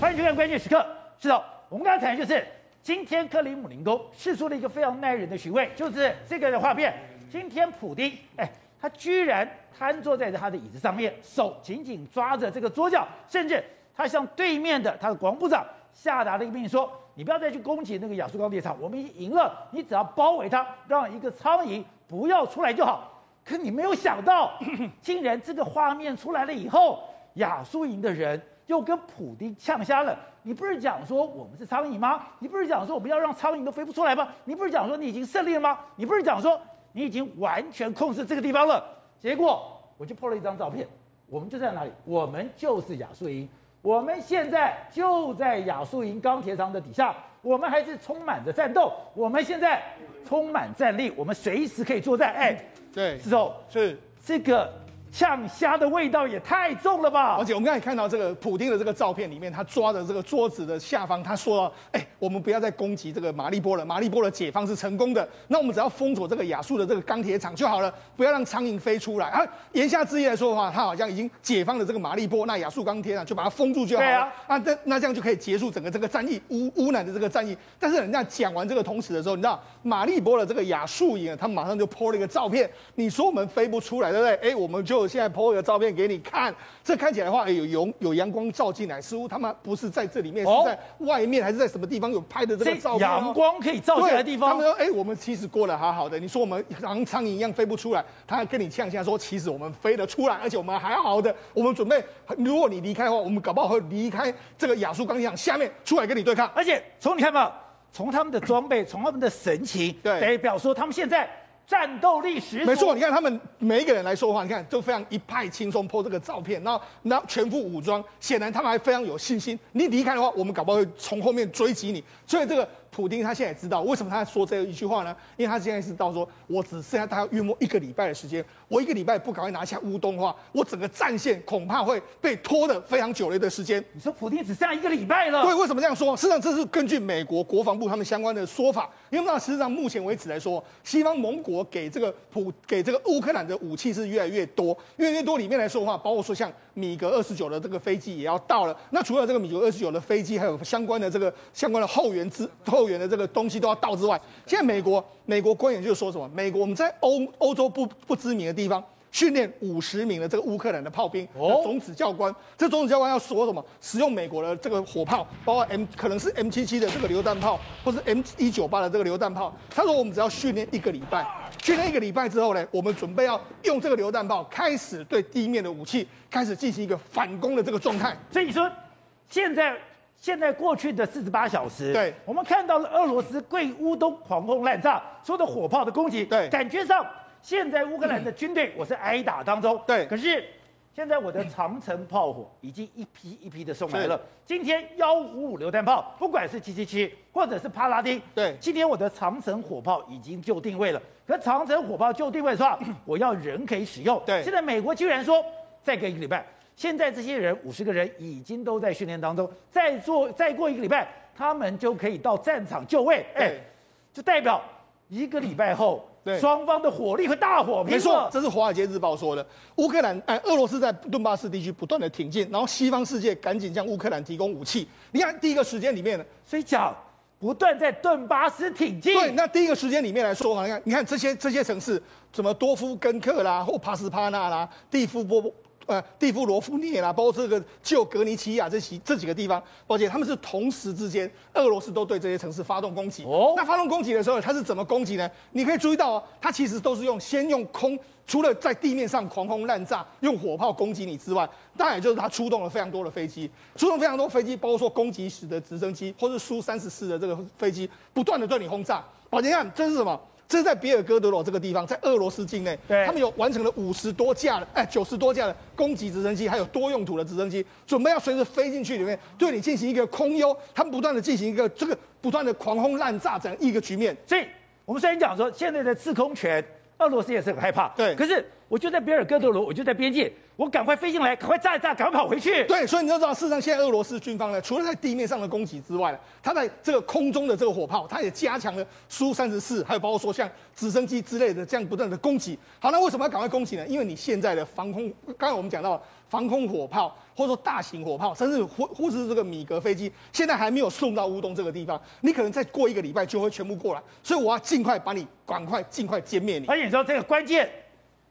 欢迎收看关键时刻。是的，我们刚才谈的就是今天克里姆林宫释出了一个非常耐人的询问，就是这个的画面。今天普丁，哎，他居然瘫坐在他的椅子上面，手紧紧抓着这个桌角，甚至他向对面的他的国防部长下达了一个命令，说：“你不要再去攻击那个亚速钢铁厂，我们已经赢了，你只要包围它，让一个苍蝇不要出来就好。”可你没有想到，竟然这个画面出来了以后，亚速营的人又跟普丁呛瞎了。你不是讲说我们是苍蝇吗？你不是讲说我们要让苍蝇都飞不出来吗？你不是讲说你已经胜利了吗？你不是讲说你已经完全控制这个地方了？结果我就 po 了一张照片，我们就在哪里？我们就是亚速营，我们现在就在亚速营钢铁厂的底下，我们还是充满着战斗，我们现在充满战力，我们随时可以作战。哎。对，是哦，是这个。呛虾的味道也太重了吧！而且我们刚才看到这个普丁的这个照片里面，他抓着这个桌子的下方，他说了：“哎，我们不要再攻击这个马利波了，马利波的解放是成功的。那我们只要封锁这个亚速的这个钢铁厂就好了，不要让苍蝇飞出来。”啊，言下之意来说的话，他好像已经解放了这个马利波，那亚速钢铁厂就把它封住就好了。啊，那那那这样就可以结束整个这个战役，乌乌南的这个战役。但是人家讲完这个同时的时候，你知道马利波的这个亚速营，他马上就 po 了一个照片，你说我们飞不出来，对不对？哎，我们就现在 po 一个照。片给你看，这看起来的话，有有有阳光照进来，似乎他们不是在这里面，是在外面，还是在什么地方有拍的这个照片？阳光可以照进来的地方。他们说：“哎，我们其实过得好好的。你说我们像苍蝇一样飞不出来，他还跟你呛下说，其实我们飞得出来，而且我们还好好的。我们准备，如果你离开的话，我们搞不好会离开这个亚速钢铁厂下面出来跟你对抗。而且从你看嘛，从他们的装备，从他们的神情，对，代表说他们现在。”战斗力十足，没错。你看他们每一个人来说话，你看都非常一派轻松，po 这个照片，然后然后全副武装，显然他们还非常有信心。你离开的话，我们搞不好会从后面追击你。所以这个。普丁他现在知道为什么他说这一句话呢？因为他现在是到说，我只剩下大概约莫一个礼拜的时间，我一个礼拜不赶快拿下乌东的话，我整个战线恐怕会被拖得非常久了一段时间。你说普丁只剩下一个礼拜了？对，为什么这样说？事实上这是根据美国国防部他们相关的说法。因为那实际上目前为止来说，西方盟国给这个普给这个乌克兰的武器是越来越多，越来越多里面来说的话，包括说像米格二十九的这个飞机也要到了。那除了这个米格二十九的飞机，还有相关的这个相关的后援之后援的这个东西都。要到之外，现在美国美国官员就说什么？美国我们在欧欧洲不不知名的地方训练五十名的这个乌克兰的炮兵，哦，种子教官。这种子教官要说什么？使用美国的这个火炮，包括 M 可能是 M 七七的这个榴弹炮，或是 M 一九八的这个榴弹炮。他说我们只要训练一个礼拜，训练一个礼拜之后呢，我们准备要用这个榴弹炮开始对地面的武器开始进行一个反攻的这个状态。所以你说现在。现在过去的四十八小时，对，我们看到了俄罗斯对乌东狂轰滥炸，所有的火炮的攻击，对，感觉上现在乌克兰的军队我是挨打当中，对。可是现在我的长城炮火 已经一批一批的送来了。今天幺五五榴弹炮，不管是七七七或者是帕拉丁，对，今天我的长城火炮已经就定位了。可长城火炮就定位的话，我要人可以使用。对，现在美国居然说再隔一个礼拜。现在这些人五十个人已经都在训练当中，再做再过一个礼拜，他们就可以到战场就位。哎，就代表一个礼拜后，对双方的火力会大火拼。没错，这是《华尔街日报》说的。乌克兰哎，俄罗斯在顿巴斯地区不断的挺进，然后西方世界赶紧向乌克兰提供武器。你看第一个时间里面，所以讲不断在顿巴斯挺进。对，那第一个时间里面来说，你看，你看这些这些城市，什么多夫根克啦，或帕斯帕纳啦，蒂夫波波。呃，蒂夫罗夫涅啦，包括这个旧格尼奇亚这几这几个地方，抱歉，他们是同时之间，俄罗斯都对这些城市发动攻击。哦，那发动攻击的时候，它是怎么攻击呢？你可以注意到哦，它其实都是用先用空，除了在地面上狂轰滥炸，用火炮攻击你之外，当然也就是它出动了非常多的飞机，出动非常多飞机，包括说攻击时的直升机，或是苏三十四的这个飞机，不断的对你轰炸。宝杰，你看这是什么？这是在比尔哥德罗这个地方，在俄罗斯境内，对，他们有完成了五十多架的，哎，九十多架的攻击直升机，还有多用途的直升机，准备要随时飞进去里面，对你进行一个空优，他们不断的进行一个这个不断的狂轰滥炸这样一个局面。所以，我们虽然讲说现在的制空权，俄罗斯也是很害怕，对，可是我就在比尔哥德罗，我就在边界，我赶快飞进来，赶快炸一炸，赶快跑回去。对，所以你就知道，事实上现在俄罗斯军方呢，除了在地面上的攻击之外呢，它在这个空中的这个火炮，它也加强了苏三十四，还有包括说像直升机之类的这样不断的攻击。好，那为什么要赶快攻击呢？因为你现在的防空，刚才我们讲到防空火炮，或者说大型火炮，甚至或或是这个米格飞机，现在还没有送到乌东这个地方，你可能再过一个礼拜就会全部过来，所以我要尽快把你赶快尽快歼灭你。而且你知道这个关键。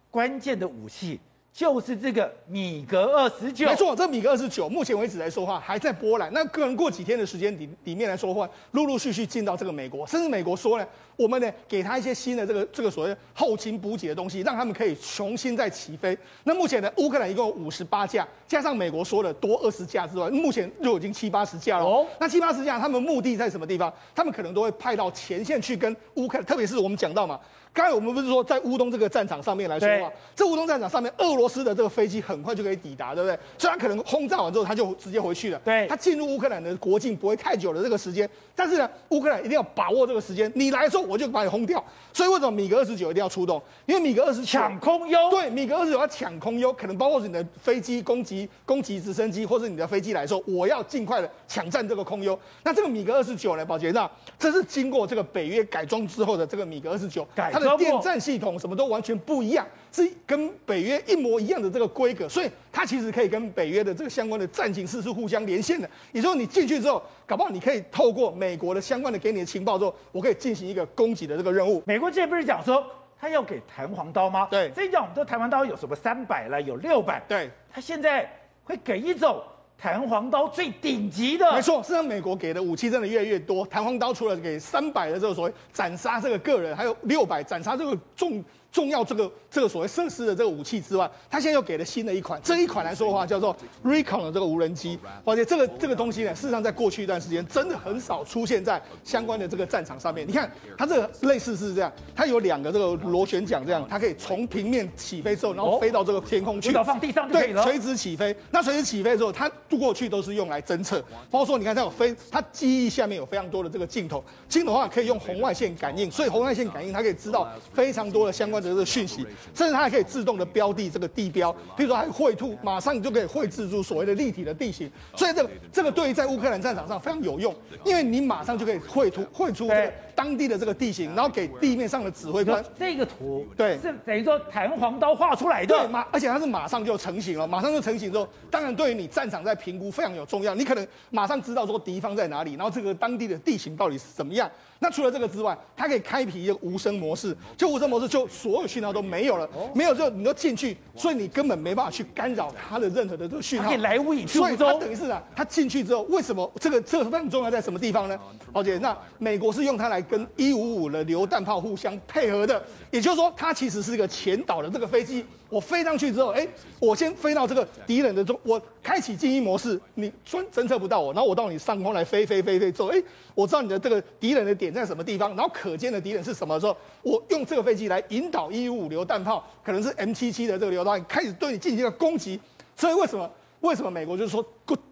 关键的武器就是这个米格二十九，没错，这米格二十九目前为止来说话还在波兰，那可能过几天的时间里里面来说话，陆陆续续进到这个美国，甚至美国说呢，我们呢给他一些新的这个这个所谓后勤补给的东西，让他们可以重新再起飞。那目前呢，乌克兰一共有五十八架，加上美国说的多二十架之外，目前就已经七八十架了。哦，那七八十架，他们目的在什么地方？他们可能都会派到前线去跟乌克兰，特别是我们讲到嘛。刚才我们不是说在乌东这个战场上面来说的话，这乌东战场上面，俄罗斯的这个飞机很快就可以抵达，对不对？所以他可能轰炸完之后，他就直接回去了。对，他进入乌克兰的国境不会太久的这个时间，但是呢，乌克兰一定要把握这个时间，你来的时候我就把你轰掉。所以为什么米格二十九一定要出动？因为米格二十九抢空优，对，米格二十九要抢空优，可能包括你的飞机攻击攻击直升机，或者你的飞机来说，我要尽快的抢占这个空优。那这个米格二十九呢，宝杰上，这是经过这个北约改装之后的这个米格二十九，它的电站系统。什么都完全不一样，是跟北约一模一样的这个规格，所以它其实可以跟北约的这个相关的战警室是互相连线的。也就是说，你进去之后，搞不好你可以透过美国的相关的给你的情报之后，我可以进行一个攻击的这个任务。美国之前不是讲说他要给弹簧刀吗？对，这一讲我们说弹簧刀有什么三百了，有六百，对，他现在会给一种。弹簧刀最顶级的，没错，实际上美国给的武器真的越来越多。弹簧刀除了给三百的这个所谓斩杀这个个人，还有六百斩杀这个重。重要这个这个所谓设施的这个武器之外，他现在又给了新的一款，这一款来说的话叫做 Recon 的这个无人机，而且这个这个东西呢，事实上在过去一段时间真的很少出现在相关的这个战场上面。你看它这个类似是这样，它有两个这个螺旋桨，这样它可以从平面起飞之后，然后飞到这个天空去，放地上就可以了。对，垂直起飞。那垂直起飞之后，它过去都是用来侦测，包括说你看它有飞，它机翼下面有非常多的这个镜头，镜头的话可以用红外线感应，所以红外线感应它可以知道非常多的相关的。这个讯息，甚至它还可以自动的标定这个地标，比如说还绘图，马上你就可以绘制出所谓的立体的地形。所以这个这个对于在乌克兰战场上非常有用，因为你马上就可以绘图绘出这个当地的这个地形，然后给地面上的指挥官。这个图对，是等于说弹簧刀画出来的，对，马而且它是马上就成型了，马上就成型之后，当然对于你战场在评估非常有重要，你可能马上知道说敌方在哪里，然后这个当地的地形到底是怎么样。那除了这个之外，它可以开辟一个无声模式，就无声模式，就所有讯号都没有了，没有就你就进去，所以你根本没办法去干扰它的任何的这个讯号。可以来无影去无踪。所以它等于是啊，它进去之后，为什么这个这个非常重要在什么地方呢？而且那美国是用它来跟一五五的榴弹炮互相配合的，也就是说，它其实是一个前导的这个飞机。我飞上去之后，哎，我先飞到这个敌人的中，我开启静音模式，你侦侦测不到我，然后我到你上空来飞飞飞飞之后，哎，我知道你的这个敌人的点在什么地方，然后可见的敌人是什么时候，我用这个飞机来引导一五五榴弹炮，可能是 M 七七的这个榴弹，开始对你进行一个攻击。所以为什么为什么美国就是说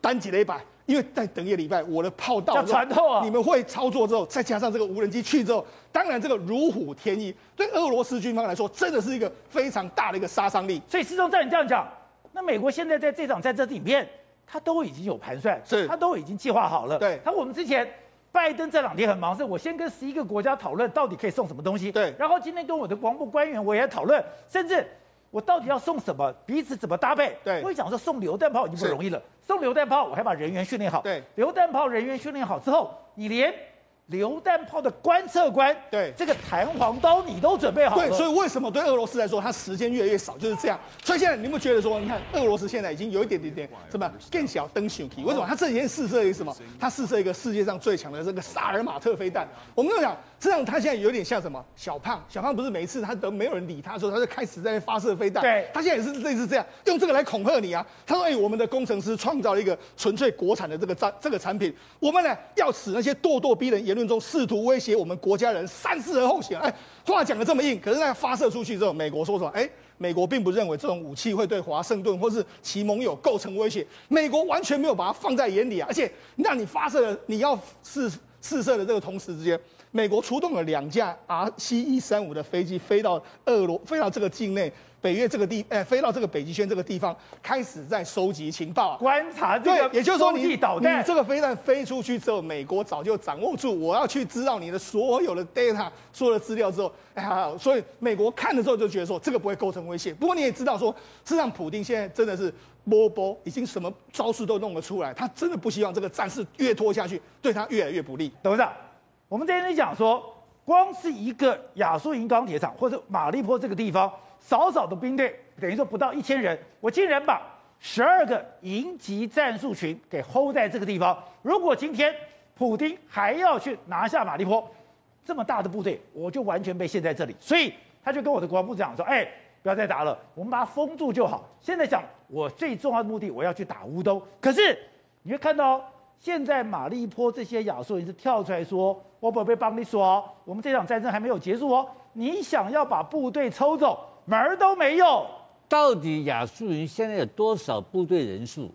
单击了一百？因为再等一个礼拜，我的炮到了，啊、你们会操作之后，再加上这个无人机去之后，当然这个如虎添翼，对俄罗斯军方来说，真的是一个非常大的一个杀伤力。所以，师兄照你这样讲，那美国现在在这场战争里面，他都已经有盘算，是，他都已经计划好了。对，他我们之前拜登这两天很忙，是我先跟十一个国家讨论到底可以送什么东西，对，然后今天跟我的国防部官员我也讨论，甚至。我到底要送什么？彼此怎么搭配？对，我讲说送榴弹炮已经不容易了，送榴弹炮我还把人员训练好。对，榴弹炮人员训练好之后，你连。榴弹炮的观测官，对这个弹簧刀你都准备好了。对，所以为什么对俄罗斯来说，它时间越来越少，就是这样。所以现在你有没有觉得说，你看俄罗斯现在已经有一点点点什么更小灯熊皮？为什么？他这几天试射一个什么？他试射一个世界上最强的这个萨尔马特飞弹。我们就讲，这样他现在有点像什么？小胖，小胖不是每一次他都没有人理他，时候他就开始在那发射飞弹。对，他现在也是类似这样，用这个来恐吓你啊。他说：“哎，我们的工程师创造了一个纯粹国产的这个战这个产品，我们呢要使那些咄咄逼人论中试图。”威胁我们国家人三思而后行。哎，话讲的这么硬，可是那发射出去之后，美国说什么？哎，美国并不认为这种武器会对华盛顿或是其盟友构成威胁，美国完全没有把它放在眼里啊。而且，让你发射的，你要试试射的这个同时之间，美国出动了两架 R C 一三五的飞机飞到俄罗飞到这个境内。北约这个地，哎，飞到这个北极圈这个地方，开始在收集情报，观察这个。对，也就是说你，你导弹，你这个飞弹飞出去之后，美国早就掌握住，我要去知道你的所有的 data，所有的资料之后，哎呀，所以美国看的时候就觉得说，这个不会构成威胁。不过你也知道说，事实上，普丁现在真的是波波，已经什么招式都弄得出来，他真的不希望这个战事越拖下去，对他越来越不利。董事长，我们之前讲说，光是一个亚速营钢铁厂或者马利坡这个地方。少少的兵队，等于说不到一千人，我竟然把十二个营级战术群给 hold 在这个地方。如果今天普丁还要去拿下马利坡，这么大的部队，我就完全被陷在这里。所以他就跟我的国防部长说：“哎，不要再打了，我们把它封住就好。”现在讲我最重要的目的，我要去打乌东。可是你会看到，现在马利坡这些亚述人是跳出来说：“我不会帮你说，我们这场战争还没有结束哦，你想要把部队抽走。”门儿都没有。到底亚述营现在有多少部队人数？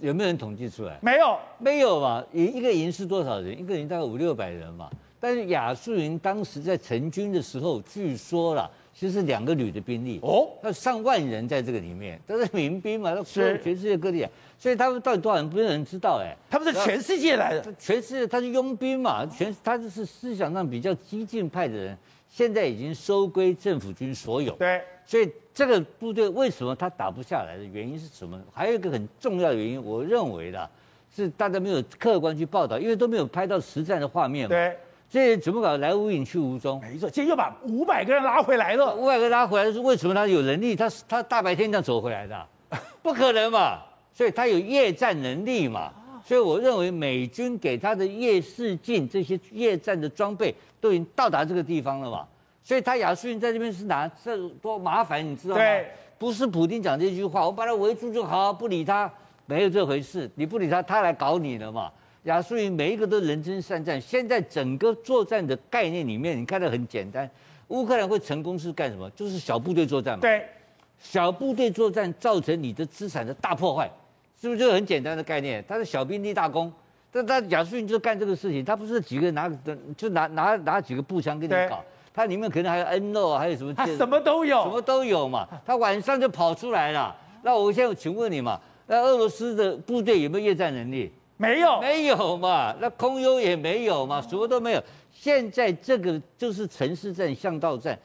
有没有人统计出来？没有，没有嘛？一一个营是多少人？一个营大概五六百人嘛。但是亚述营当时在成军的时候，据说啦，其实是两个旅的兵力哦，他上万人在这个里面，都是民兵嘛，都是全世界各地啊。所以他们到底多少人，没有人知道哎、欸。他们是全世界来的，全世界他是佣兵嘛，全他就是思想上比较激进派的人。现在已经收归政府军所有。对，所以这个部队为什么他打不下来的原因是什么？还有一个很重要的原因，我认为的是大家没有客观去报道，因为都没有拍到实战的画面嘛。对，这些怎么搞来无影去无踪？没错，今天又把五百个人拉回来了。五百个人拉回来是为什么？他有能力，他他大白天这样走回来的，不可能嘛？所以他有夜战能力嘛？所以我认为美军给他的夜视镜这些夜战的装备都已经到达这个地方了嘛。所以他亚述营在这边是拿这多麻烦，你知道吗？对，不是普京讲这句话，我把他围住就好，不理他，没有这回事。你不理他，他来搞你了嘛？亚述营每一个都人征善战。现在整个作战的概念里面，你看得很简单。乌克兰会成功是干什么？就是小部队作战嘛。对，小部队作战造成你的资产的大破坏。是不是就很简单的概念？他是小兵立大功，但他亚述营就干这个事情，他不是几个人拿就拿拿拿几个步枪跟你搞，他里面可能还有 N 肉啊，还有什么？他什么都有，什么都有嘛。他晚上就跑出来了。那我现在请问你嘛，那俄罗斯的部队有没有夜战能力？没有，没有嘛。那空优也没有嘛，什么都没有。现在这个就是城市战、巷道战。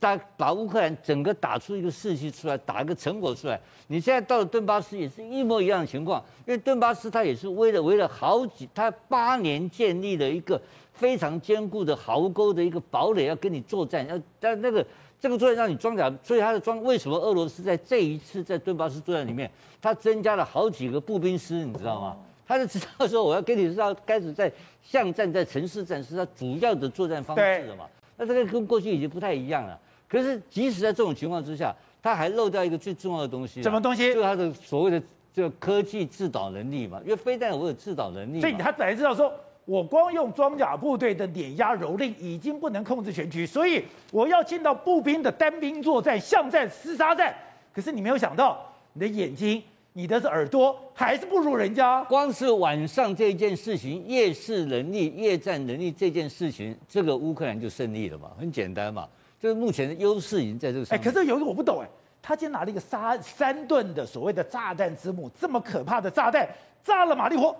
打把乌克兰整个打出一个士气出来，打一个成果出来。你现在到了顿巴斯也是一模一样的情况，因为顿巴斯它也是为了围了好几，它八年建立了一个非常坚固的壕沟的一个堡垒，要跟你作战。要但那个这个作战让你装甲，所以它的装为什么俄罗斯在这一次在顿巴斯作战里面，它增加了好几个步兵师，你知道吗？他就知道说我要跟你知道开始在巷战，在城市战是他主要的作战方式了嘛？那这个跟过去已经不太一样了。可是，即使在这种情况之下，他还漏掉一个最重要的东西。什么东西？就是他的所谓的这个科技制导能力嘛。因为飞弹我有制导能力。所以他本来知道说，我光用装甲部队的碾压蹂躏已经不能控制全局，所以我要进到步兵的单兵作战、巷战、厮杀战。可是你没有想到，你的眼睛、你的耳朵还是不如人家。光是晚上这件事情，夜视能力、夜战能力这件事情，这个乌克兰就胜利了嘛，很简单嘛。就是目前的优势已经在这个上面。哎，可是有一个我不懂哎，他今天拿了一个三三吨的所谓的炸弹之母，这么可怕的炸弹炸了马利坡，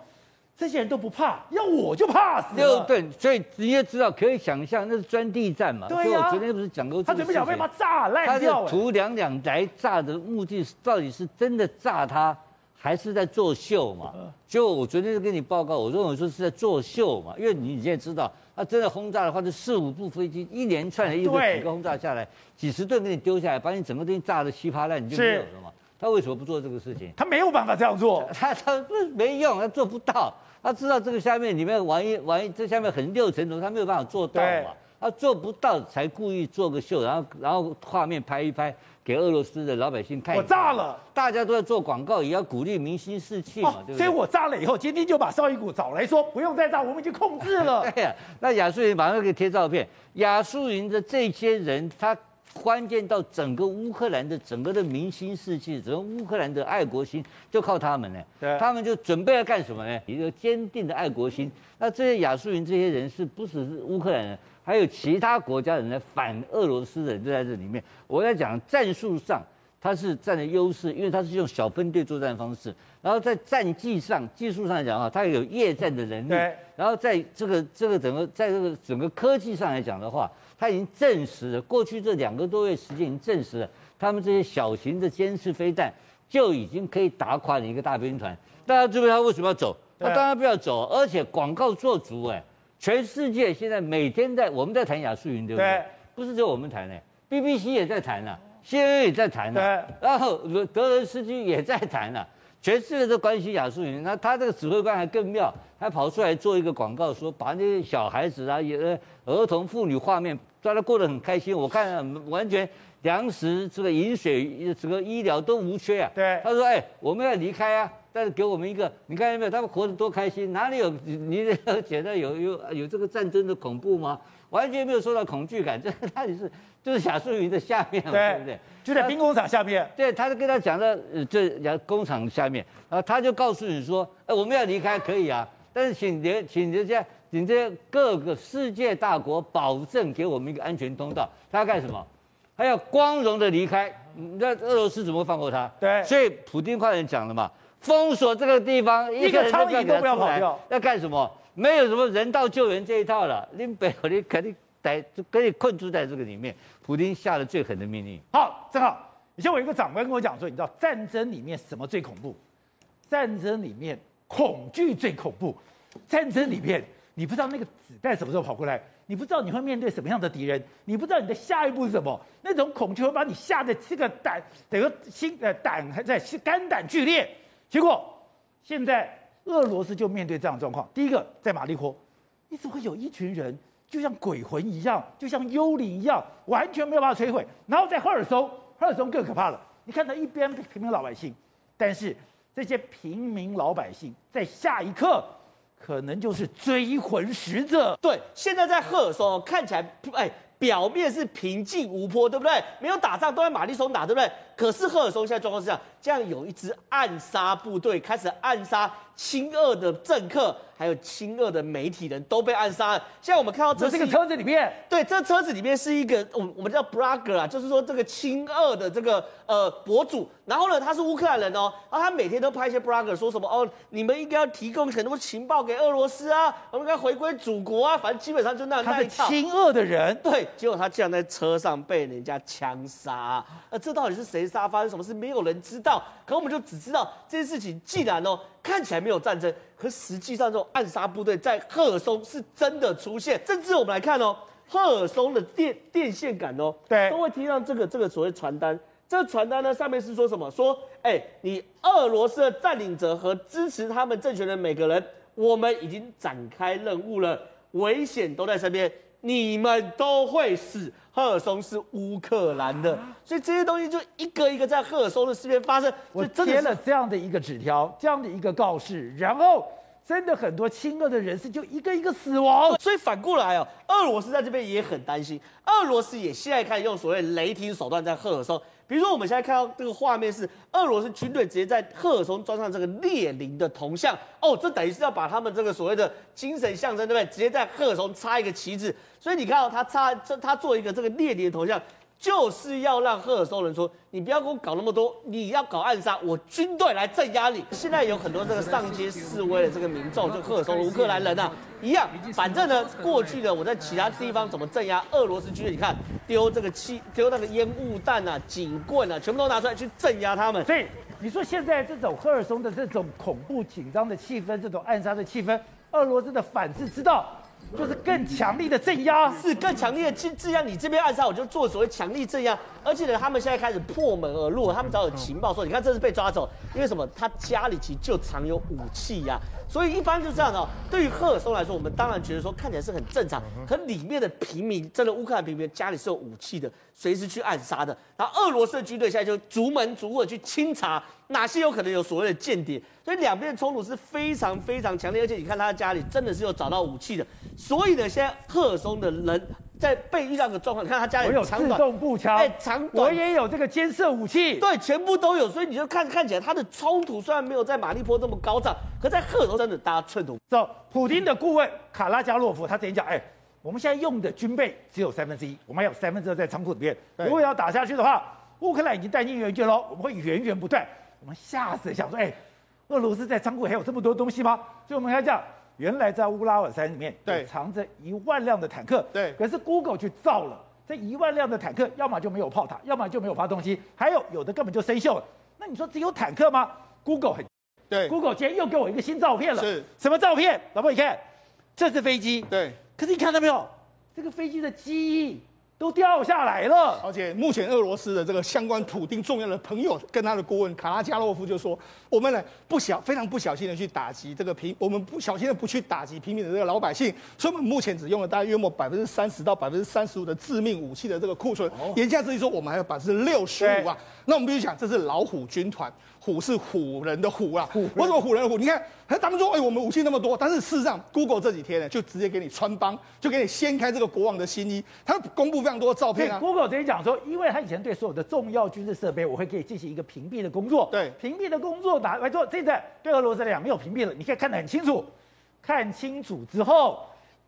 这些人都不怕，要我就怕死。六吨，所以你也知道，可以想象那是钻地战嘛。对呀、啊。我昨天不是讲过，他准备想被他炸烂掉。他图两两来炸的目的到底是真的炸他，还是在作秀嘛？就我昨天就跟你报告，我认为说是在作秀嘛，因为你现在知道。他真的轰炸的话，就四五部飞机一连串的一个几个轰炸下来，几十吨给你丢下来，把你整个东西炸得稀巴烂，你就没有了嘛。他为什么不做这个事情？他没有办法这样做，他他不是没用，他做不到。他知道这个下面里面玩一玩一，这下面很六层楼，他没有办法做到嘛。他做不到，才故意做个秀，然后然后画面拍一拍。给俄罗斯的老百姓看，我炸了！大家都在做广告，也要鼓励民心士气嘛，对不对？所以我炸了以后，今天就把绍伊古找来说，不用再炸，我们已经控制了。对 呀，那亚速营马上给贴照片。亚速营的这些人，他关键到整个乌克兰的整个的民心士气，整个乌克兰的爱国心就靠他们呢。对，他们就准备要干什么呢？一个坚定的爱国心。那这些亚速营这些人是不只是乌克兰人，还有其他国家人来反俄罗斯的人都在这里面。我在讲战术上，他是占了优势，因为他是用小分队作战方式。然后在战技上、技术上来讲啊，他有夜战的能力。对。然后在这个这个整个在这个整个科技上来讲的话，他已经证实了，过去这两个多月时间已经证实了，他们这些小型的监视飞弹就已经可以打垮你一个大兵团。大家知不知道他为什么要走？他当然不要走，而且广告做足哎，全世界现在每天在我们在谈亚速云，对不对？对。不是只有我们谈呢，BBC 也在谈呢，CNN 也在谈呢，对。然后德伦斯基也在谈呢。全世界都关心亚速云，那他这个指挥官还更妙，还跑出来做一个广告，说把那些小孩子啊、也儿童、妇女画面，抓得过得很开心。我看完全粮食、这个饮水、这个医疗都无缺啊。对，他说：“哎，我们要离开啊，但是给我们一个，你看见没有？他们活得多开心，哪里有你觉得有有有这个战争的恐怖吗？完全没有受到恐惧感，这他也是。”就是亚速营的下面，对，对不对？就在兵工厂下面。对，他就跟他讲的，呃，这工厂下面，然后他就告诉你说，哎，我们要离开可以啊，但是请人，请人家，请这些各个世界大国保证给我们一个安全通道。他要干什么？他要光荣的离开。那俄罗斯怎么会放过他？对。所以普京快点讲了嘛，封锁这个地方，一个苍蝇都不要跑掉。要干什么？没有什么人道救援这一套了。林北，你肯定。得就给你困住在这个里面，普京下了最狠的命令。好，正好，以前我一个长官跟我讲说，你知道战争里面什么最恐怖？战争里面恐惧最恐怖。战争里面你不知道那个子弹什么时候跑过来，你不知道你会面对什么样的敌人，你不知道你的下一步是什么，那种恐惧会把你吓得这个胆，整个心呃胆还在肝胆俱裂。结果现在俄罗斯就面对这样状况。第一个在马利坡，你怎么会有一群人？就像鬼魂一样，就像幽灵一样，完全没有办法摧毁。然后在赫尔松，赫尔松更可怕了。你看到一边平民老百姓，但是这些平民老百姓在下一刻可能就是追魂使者。对，现在在赫尔松看起来，哎，表面是平静无波，对不对？没有打仗，都在马利松打，对不对？可是赫尔松现在状况是这样，这样有一支暗杀部队开始暗杀亲俄的政客。还有亲俄的媒体人都被暗杀了。现在我们看到这是这个车子里面，对，这车子里面是一个我我们叫 blogger 啊，就是说这个亲俄的这个呃博主。然后呢，他是乌克兰人哦，然后他每天都拍一些 blogger 说什么哦，你们应该要提供很多情报给俄罗斯啊，我们应该回归祖国啊，反正基本上就那样那一套。他是亲俄的人，对，结果他竟然在车上被人家枪杀。那这到底是谁杀？发生什么事？没有人知道。可我们就只知道这件事情，既然哦看起来没有战争。可实际上，这种暗杀部队在赫尔松是真的出现。甚至我们来看哦，赫尔松的电电线杆哦，对，都会贴上这个这个所谓传单。这个传单呢，上面是说什么？说，哎，你俄罗斯的占领者和支持他们政权的每个人，我们已经展开任务了，危险都在身边，你们都会死。赫尔松是乌克兰的，所以这些东西就一个一个在赫尔松的事件发生。我贴了这样的一个纸条，这样的一个告示，然后真的很多亲俄的人士就一个一个死亡。所以反过来哦，俄罗斯在这边也很担心，俄罗斯也现在开始用所谓雷霆手段在赫尔松。比如说，我们现在看到这个画面是俄罗斯军队直接在赫尔松装上这个列宁的铜像哦，这等于是要把他们这个所谓的精神象征，对不对？直接在赫尔松插一个旗帜，所以你看到他插这他做一个这个列宁的铜像。就是要让赫尔松人说，你不要给我搞那么多，你要搞暗杀，我军队来镇压你。现在有很多这个上街示威的这个民众，就赫尔松乌克兰人啊，一样，反正呢，过去的，我在其他地方怎么镇压俄罗斯军队，你看丢这个气，丢那个烟雾弹啊、警棍啊，全部都拿出来去镇压他们。所以你说现在这种赫尔松的这种恐怖紧张的气氛，这种暗杀的气氛，俄罗斯的反制知道。就是更强力的镇压，是更强力的镇镇压。你这边暗杀，我就做所谓强力镇压。而且呢，他们现在开始破门而入，他们只要有情报说，你看这是被抓走，因为什么？他家里其实就藏有武器呀、所以一般就这样的、哦。对于赫尔松来说，我们当然觉得说看起来是很正常，可里面的平民，真的乌克兰平民家里是有武器的，随时去暗杀的。然后俄罗斯的军队现在就逐门逐户去清查哪些有可能有所谓的间谍，所以两边的冲突是非常非常强烈。而且你看他的家里真的是有找到武器的。所以呢，现在赫尔松的人在被遇到个状况，你看他家里我有自动步枪，哎，长短我也有这个监射武器，对，全部都有，所以你就看看起来他的冲突虽然没有在马利坡这么高涨，可在赫尔松真的大家寸土。走，普京的顾问卡拉加洛夫他之前讲，哎，我们现在用的军备只有三分之一，我们还有三分之二在仓库里面，如果要打下去的话，乌克兰已经弹尽援绝了，我们会源源不断。我们吓死想说，哎，俄罗斯在仓库还有这么多东西吗？所以我们要讲。原来在乌拉尔山里面，对，藏着一万辆的坦克，对。可是 Google 去造了这一万辆的坦克，要么就没有炮塔，要么就没有发动机，还有有的根本就生锈了。那你说只有坦克吗？Google 很，对。Google 今天又给我一个新照片了，是什么照片？老婆你看，这是飞机，对。可是你看到没有，这个飞机的机翼。都掉下来了，而且目前俄罗斯的这个相关普丁重要的朋友跟他的顾问卡拉加洛夫就说，我们呢不小非常不小心的去打击这个平，我们不小心的不去打击平民的这个老百姓，所以我们目前只用了大概约莫百分之三十到百分之三十五的致命武器的这个库存，言下之意说我们还有百分之六十五啊，那我们必须讲这是老虎军团。虎是唬人的虎啊，虎为什么唬人的虎？你看，他们说，哎、欸，我们武器那么多，但是事实上，Google 这几天呢，就直接给你穿帮，就给你掀开这个国王的新衣，他公布非常多的照片啊。Google 直接讲说，因为他以前对所有的重要军事设备，我会给你进行一个屏蔽的工作。对，屏蔽的工作拿来做，现在对俄罗斯来讲没有屏蔽了，你可以看得很清楚，看清楚之后。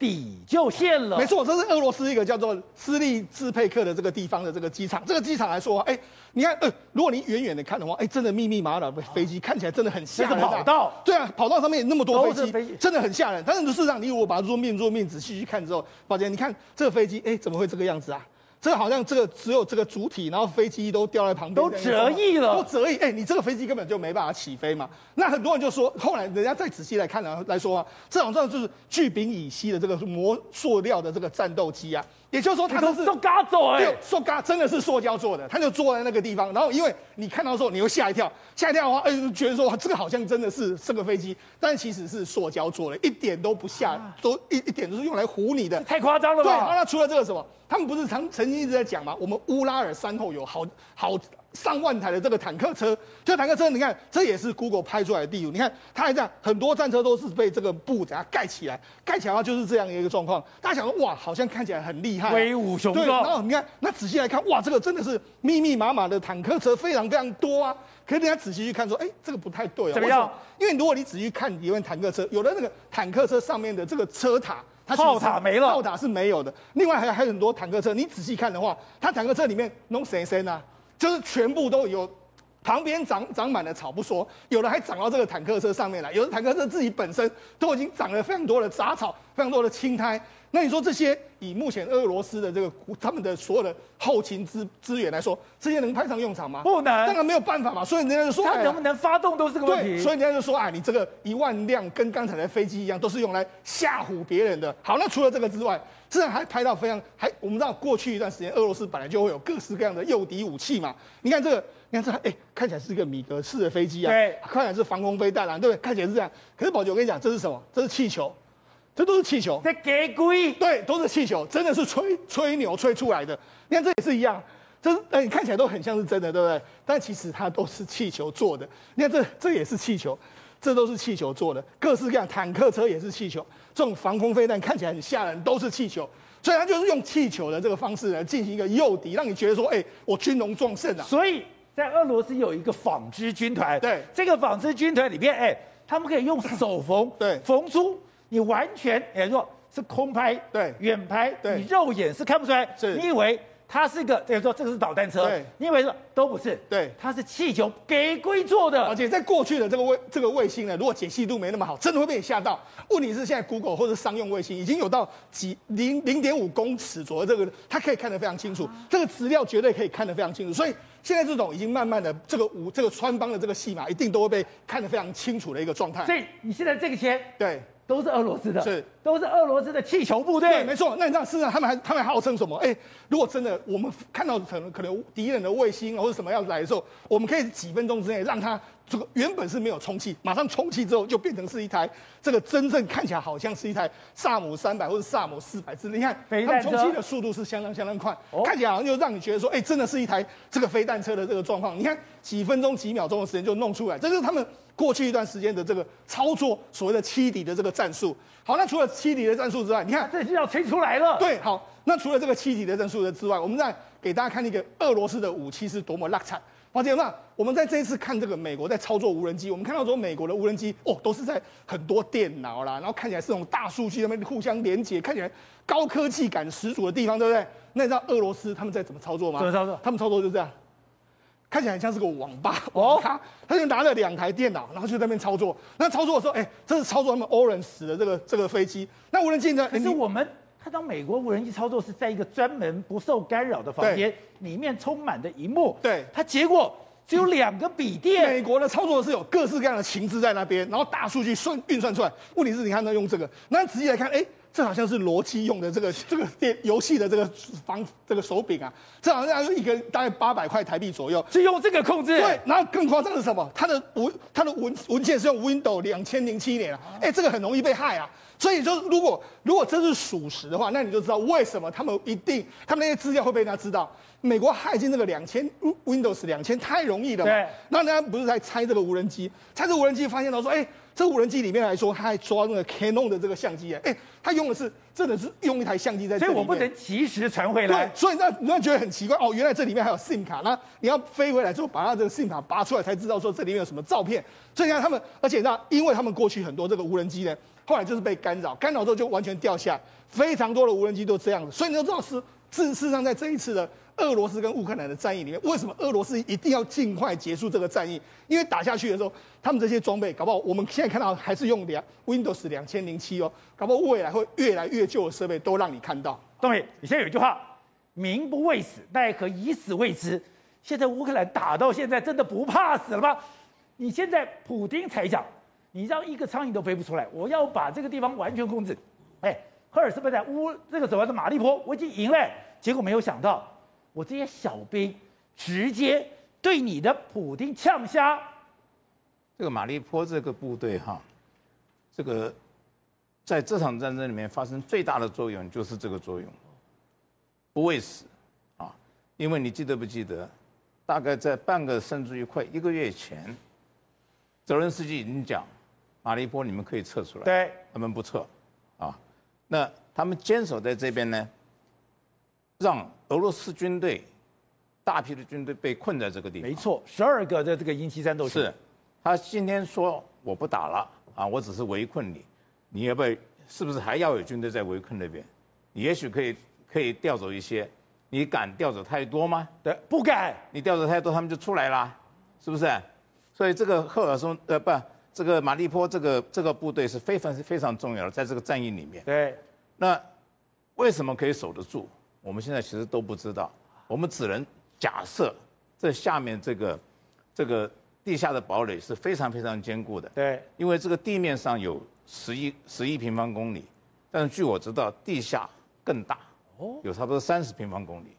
底就陷了，没错，这是俄罗斯一个叫做斯利兹佩克的这个地方的这个机场。这个机场来说，哎，你看，呃，如果你远远的看的话，哎，真的密密麻麻的飞机，看起来真的很吓人。跑道，对啊，跑道上面那么多飞机，真的很吓人。但是事实上，你如果把它 zoom in zoom in 仔细去看之后，发现，你看这个飞机，哎，怎么会这个样子啊？这个好像这个只有这个主体，然后飞机都掉在旁边，都折翼了，都折翼。哎，你这个飞机根本就没办法起飞嘛。那很多人就说，后来人家再仔细来看来来说啊，这好像就是聚丙乙烯的这个模塑料的这个战斗机啊。也就是说，它都是塑胶做哎，塑胶真的是塑胶做的。他就坐在那个地方，然后因为你看到的时候，你会吓一跳，吓一跳的话，哎，觉得说这个好像真的是这个飞机，但其实是塑胶做的，一点都不吓，都一一点都是用来唬你的，太夸张了吧？对，那除了这个什么，他们不是曾曾经一直在讲吗？我们乌拉尔山后有好好。上万台的这个坦克车，这坦克车，你看，这也是 Google 拍出来的地图。你看，它还这样，很多战车都是被这个布给它盖起来，盖起来的话就是这样一个状况。大家想说，哇，好像看起来很厉害，威武雄壮。对，然后你看，那仔细来看，哇，这个真的是密密麻麻的坦克车，非常非常多啊。可是人家仔细去看，说，哎，这个不太对啊。怎么样？因为如果你仔细去看一问坦克车，有的那个坦克车上面的这个车塔，它炮塔没了，炮塔是没有的。另外还有还有很多坦克车，你仔细看的话，它坦克车里面弄谁谁呢？就是全部都有。旁边长长满了草不说，有的还长到这个坦克车上面来，有的坦克车自己本身都已经长了非常多的杂草，非常多的青苔。那你说这些以目前俄罗斯的这个他们的所有的后勤资资源来说，这些能派上用场吗？不能，当然没有办法嘛。所以人家就说，他能不能发动都是个问题。对，所以人家就说，啊，你这个一万辆跟刚才的飞机一样，都是用来吓唬别人的。好，那除了这个之外，这还拍到非常还我们知道过去一段时间，俄罗斯本来就会有各式各样的诱敌武器嘛。你看这个。你看这，哎，看起来是一个米格式的飞机啊，对，看起来是防空飞弹啊，对不对？看起来是这样。可是宝杰，我跟你讲，这是什么？这是气球，这都是气球。这给鬼？对，都是气球，真的是吹吹牛吹出来的。你看这也是一样，这是哎，看起来都很像是真的，对不对？但其实它都是气球做的。你看这这也是气球，这都是气球做的。各式各样，坦克车也是气球，这种防空飞弹看起来很吓人，都是气球。所以他就是用气球的这个方式来进行一个诱敌，让你觉得说，哎，我军容壮盛啊。所以。在俄罗斯有一个纺织军团，对这个纺织军团里面，哎，他们可以用手缝，对，缝出你完全，也就是说是空拍，对，远拍，对，你肉眼是看不出来，是，你以为。它是个，等于说这个是导弹车，对，你以为说都不是，对，它是气球给龟做的，而且在过去的这个卫这个卫星呢，如果解析度没那么好，真的会被你吓到。问题是现在 Google 或者商用卫星已经有到几零零点五公尺左右，这个它可以看得非常清楚，啊、这个资料绝对可以看得非常清楚。所以现在这种已经慢慢的这个五这个穿帮的这个戏码，一定都会被看得非常清楚的一个状态。所以你现在这个钱，对。都是俄罗斯的，是都是俄罗斯的气球部队。对，没错。那你知道，事实上他们还他们还号称什么？哎，如果真的我们看到可能可能敌人的卫星或者什么样子来的时候，我们可以几分钟之内让它这个原本是没有充气，马上充气之后就变成是一台这个真正看起来好像是一台萨姆三百或者萨姆四百支。你看，他们充气的速度是相当相当快，看起来好像就让你觉得说，哎，真的是一台这个飞弹车的这个状况。你看，几分钟几秒钟的时间就弄出来，这就是他们。过去一段时间的这个操作，所谓的欺敌的这个战术。好，那除了欺敌的战术之外，你看，这就要吹出来了。对，好，那除了这个七级的战术的之外，我们再给大家看一个俄罗斯的武器是多么烂惨。而且那我们在这一次看这个美国在操作无人机，我们看到说美国的无人机哦都是在很多电脑啦，然后看起来是那种大数据那边互相连接，看起来高科技感十足的地方，对不对？那你知道俄罗斯他们在怎么操作吗？怎么操作？他们操作就这样，看起来像是个网吧哦，他他就拿了两台电脑，然后就在那边操作。那操作的时候，哎，这是操作他们 Orange 的这个这个飞机。那无人机呢？可是我们看到美国无人机操作是在一个专门不受干扰的房间，里面充满的荧幕。对，它结果只有两个笔电。美国的操作是有各式各样的情资在那边，然后大数据算运算出来。问题是，你看他用这个，那仔细来看，哎。这好像是罗技用的这个 这个电游戏的这个防这个手柄啊，这好像一个大概八百块台币左右，是用这个控制。对，然后更夸张的是什么？它的文它的文文件是用 Windows 两千零七年啊，哎，这个很容易被害啊。所以就如果如果这是属实的话，那你就知道为什么他们一定他们那些资料会被人家知道。美国害进这个两千 Windows 两千太容易了嘛。对。那人家不是在拆这个无人机，拆这个无人机发现到说，哎。这无人机里面来说，他还抓那个 Canon 的这个相机，哎，他用的是真的是用一台相机在所以我不能及时传回来。对，所以那你会觉得很奇怪哦，原来这里面还有 SIM 卡，那你要飞回来之后把它这个 SIM 卡拔出来，才知道说这里面有什么照片。所以你看他们，而且那因为他们过去很多这个无人机呢，后来就是被干扰，干扰之后就完全掉下，非常多的无人机都这样子。所以你就知道是事实上在这一次的。俄罗斯跟乌克兰的战役里面，为什么俄罗斯一定要尽快结束这个战役？因为打下去的时候，他们这些装备搞不好，我们现在看到还是用两 Windows 两千零七哦，搞不好未来会越来越旧的设备都让你看到。东伟，你现在有一句话：“民不畏死，奈何以死为之。”现在乌克兰打到现在，真的不怕死了吗？你现在普丁才讲，你让一个苍蝇都飞不出来，我要把这个地方完全控制。哎，赫尔斯贝在乌这个什么的马利坡，我已经赢了，结果没有想到。我这些小兵直接对你的普丁呛瞎。这个马利坡这个部队哈，这个在这场战争里面发生最大的作用就是这个作用，不畏死啊！因为你记得不记得，大概在半个甚至于快一个月前，泽伦斯基已经讲，马利坡你们可以撤出来，对，他们不撤啊，那他们坚守在这边呢，让俄罗斯军队大批的军队被困在这个地方。没错，十二个的这个鹰七战斗群。是，他今天说我不打了啊，我只是围困你，你要不要？是不是还要有军队在围困那边？你也许可以可以调走一些，你敢调走太多吗？对，不敢。你调走太多，他们就出来了，是不是？所以这个赫尔松呃不，这个马利坡这个这个部队是非常非常重要的，在这个战役里面。对。那为什么可以守得住？我们现在其实都不知道，我们只能假设这下面这个这个地下的堡垒是非常非常坚固的。对，因为这个地面上有十一十一平方公里，但是据我知道，地下更大，哦，有差不多三十平方公里。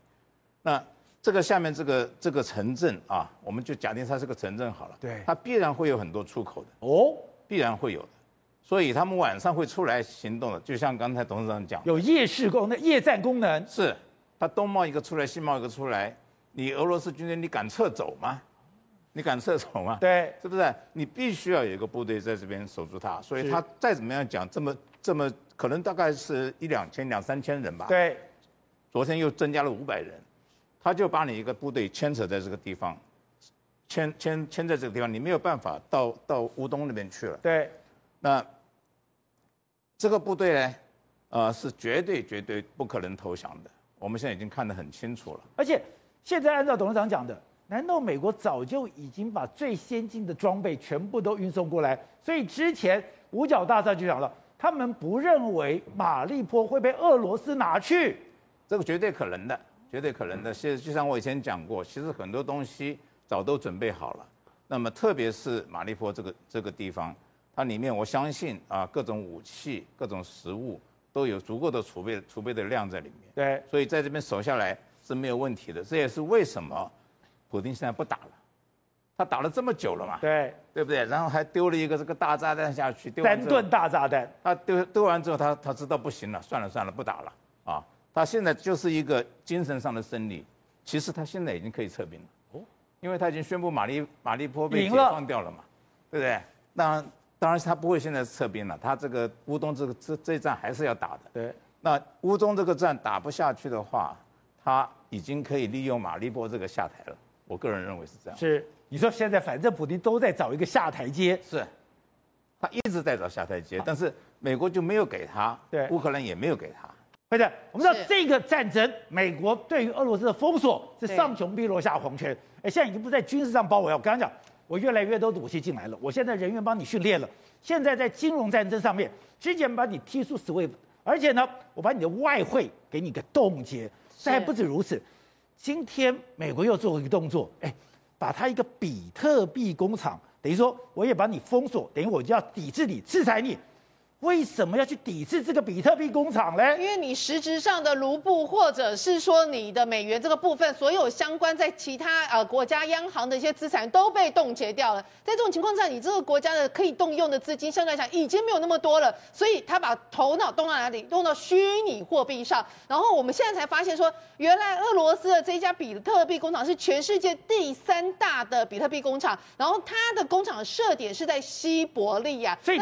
那这个下面这个这个城镇啊，我们就假定它是个城镇好了。对，它必然会有很多出口的。哦，必然会有的。所以他们晚上会出来行动的，就像刚才董事长讲，有夜视功能、夜战功能。是，他东冒一个出来，西冒一个出来，你俄罗斯军队你敢撤走吗？你敢撤走吗？对，是不是？你必须要有一个部队在这边守住他。所以他再怎么样讲，这么这么可能大概是一两千、两三千人吧。对，昨天又增加了五百人，他就把你一个部队牵扯在这个地方，牵牵牵在这个地方，你没有办法到到乌东那边去了。对。那这个部队呢，呃，是绝对绝对不可能投降的。我们现在已经看得很清楚了。而且现在按照董事长讲的，难道美国早就已经把最先进的装备全部都运送过来？所以之前五角大厦就讲了，他们不认为马利坡会被俄罗斯拿去。这个绝对可能的，绝对可能的。其实就像我以前讲过，其实很多东西早都准备好了。那么特别是马利坡这个这个地方。它里面，我相信啊，各种武器、各种食物都有足够的储备、储备的量在里面。对，所以在这边守下来是没有问题的。这也是为什么普京现在不打了，他打了这么久了嘛？对，对不对？然后还丢了一个这个大炸弹下去，丢三吨大炸弹。他丢丢完之后，他他知道不行了，算了算了，不打了啊！他现在就是一个精神上的胜利。其实他现在已经可以撤兵了哦，因为他已经宣布马利马利坡被解放掉了嘛，了对不对？那。当然，他不会现在撤兵了。他这个乌东这个这这一战还是要打的。对。那乌东这个战打不下去的话，他已经可以利用马利波这个下台了。我个人认为是这样。是，你说现在反正普京都在找一个下台阶，是，他一直在找下台阶，但是美国就没有给他，对，乌克兰也没有给他。对的，我们知道这个战争，美国对于俄罗斯的封锁是上穷碧落下黄泉。哎，现在已经不在军事上包围了。我刚刚讲，我越来越多的武器进来了，我现在人员帮你训练了。现在在金融战争上面，之前把你踢出 SWIFT。而且呢，我把你的外汇给你个冻结，这还不止如此。今天美国又做了一个动作，哎，把它一个比特币工厂，等于说我也把你封锁，等于我就要抵制你、制裁你。为什么要去抵制这个比特币工厂呢？因为你实质上的卢布，或者是说你的美元这个部分，所有相关在其他呃国家央行的一些资产都被冻结掉了。在这种情况下，你这个国家的可以动用的资金相对来讲已经没有那么多了，所以他把头脑动到哪里？动到虚拟货币上。然后我们现在才发现说，原来俄罗斯的这一家比特币工厂是全世界第三大的比特币工厂，然后它的工厂设点是在西伯利亚。所以。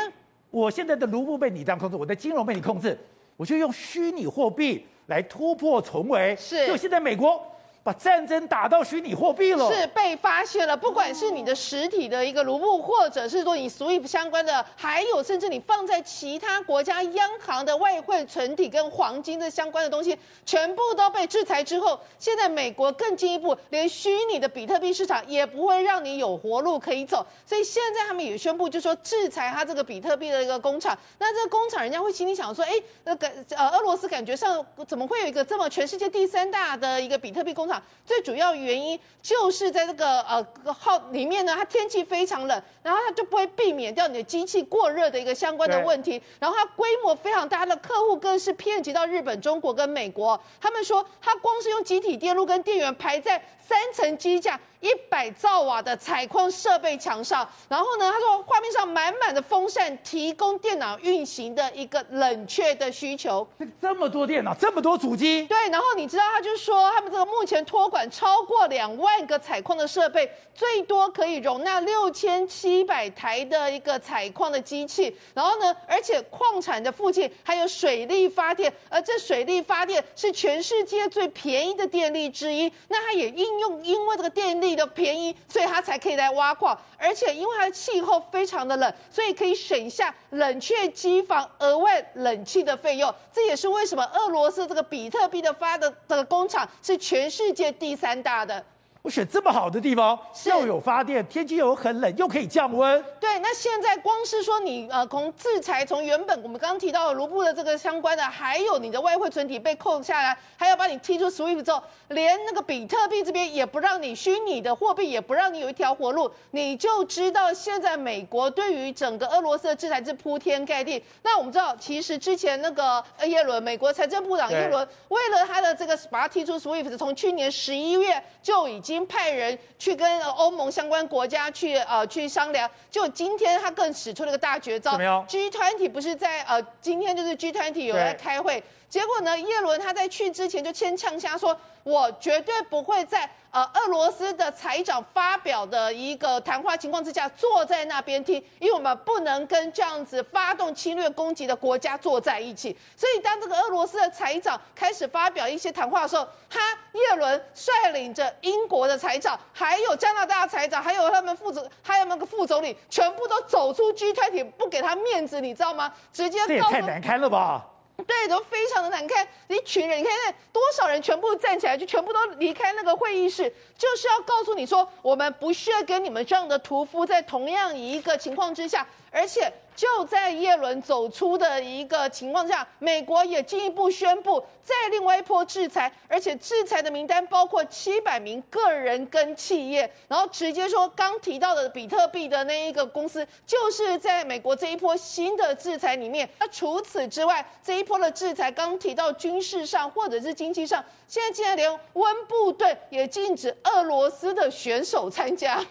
我现在的卢布被你这样控制，我的金融被你控制，我就用虚拟货币来突破重围。是，就现在美国。把战争打到虚拟货币了，是被发现了。不管是你的实体的一个卢布，或者是说你 SWIFT 相关的，还有甚至你放在其他国家央行的外汇存底跟黄金的相关的东西，全部都被制裁之后，现在美国更进一步，连虚拟的比特币市场也不会让你有活路可以走。所以现在他们也宣布，就说制裁他这个比特币的一个工厂。那这个工厂，人家会心里想说，哎，那个呃，俄罗斯感觉上怎么会有一个这么全世界第三大的一个比特币工厂？最主要原因就是在这个呃号里面呢，它天气非常冷，然后它就不会避免掉你的机器过热的一个相关的问题。然后它规模非常大，它的客户更是遍及到日本、中国跟美国。他们说，它光是用集体电路跟电源排在三层机架。一百兆瓦的采矿设备墙上，然后呢，他说画面上满满的风扇，提供电脑运行的一个冷却的需求。这么多电脑，这么多主机。对，然后你知道，他就说他们这个目前托管超过两万个采矿的设备，最多可以容纳六千七百台的一个采矿的机器。然后呢，而且矿产的附近还有水力发电，而这水力发电是全世界最便宜的电力之一。那它也应用，因为这个电力。的便宜，所以它才可以来挖矿，而且因为它的气候非常的冷，所以可以省下冷却机房额外冷气的费用。这也是为什么俄罗斯这个比特币的发的这个工厂是全世世界第三大的。我选这么好的地方，又有发电，天气又很冷，又可以降温。对，那现在光是说你呃，从制裁，从原本我们刚刚提到的卢布的这个相关的，还有你的外汇存体被扣下来，还要把你踢出 SWIFT 之后，连那个比特币这边也不让你虚拟的货币也不让你有一条活路，你就知道现在美国对于整个俄罗斯的制裁是铺天盖地。那我们知道，其实之前那个耶伦，美国财政部长耶伦，为了他的这个把他踢出 SWIFT，从去年十一月就已经。已经派人去跟欧盟相关国家去呃去商量，就今天他更使出了个大绝招。G20 不是在呃今天就是 G20 有在开会，结果呢，叶伦他在去之前就先呛下说。我绝对不会在呃俄罗斯的财长发表的一个谈话情况之下坐在那边听，因为我们不能跟这样子发动侵略攻击的国家坐在一起。所以当这个俄罗斯的财长开始发表一些谈话的时候，他叶伦率领着英国的财长，还有加拿大财长，还有他们副总，还有那个副总理，全部都走出 G20，不给他面子，你知道吗？直接这也太难堪了吧！对，都非常的难看。一群人，你看那多少人全部站起来，就全部都离开那个会议室，就是要告诉你说，我们不需要跟你们这样的屠夫在同样一个情况之下，而且。就在叶伦走出的一个情况下，美国也进一步宣布再另外一波制裁，而且制裁的名单包括七百名个人跟企业，然后直接说刚提到的比特币的那一个公司就是在美国这一波新的制裁里面。那除此之外，这一波的制裁刚提到军事上或者是经济上，现在竟然连温布顿也禁止俄罗斯的选手参加。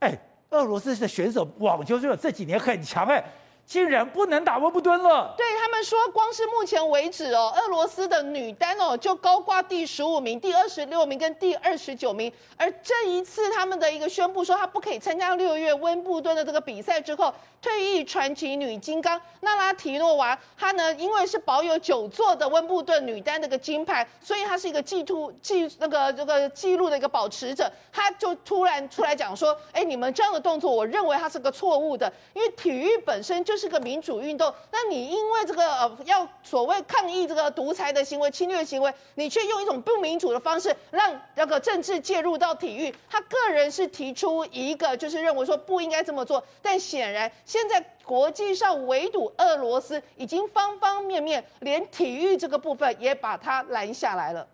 哎，俄罗斯的选手网球选手这几年很强哎。竟然不能打温布敦了。对他们说，光是目前为止哦，俄罗斯的女单哦就高挂第十五名、第二十六名跟第二十九名。而这一次他们的一个宣布说，她不可以参加六月温布敦的这个比赛之后，退役传奇女金刚娜拉提诺娃，她呢因为是保有九座的温布顿女单的一个金牌，所以她是一个记录记那个这个记录的一个保持者，她就突然出来讲说，哎，你们这样的动作，我认为它是个错误的，因为体育本身就。就是个民主运动，那你因为这个呃要所谓抗议这个独裁的行为、侵略行为，你却用一种不民主的方式让那个政治介入到体育。他个人是提出一个，就是认为说不应该这么做，但显然现在国际上围堵俄罗斯已经方方面面，连体育这个部分也把它拦下来了。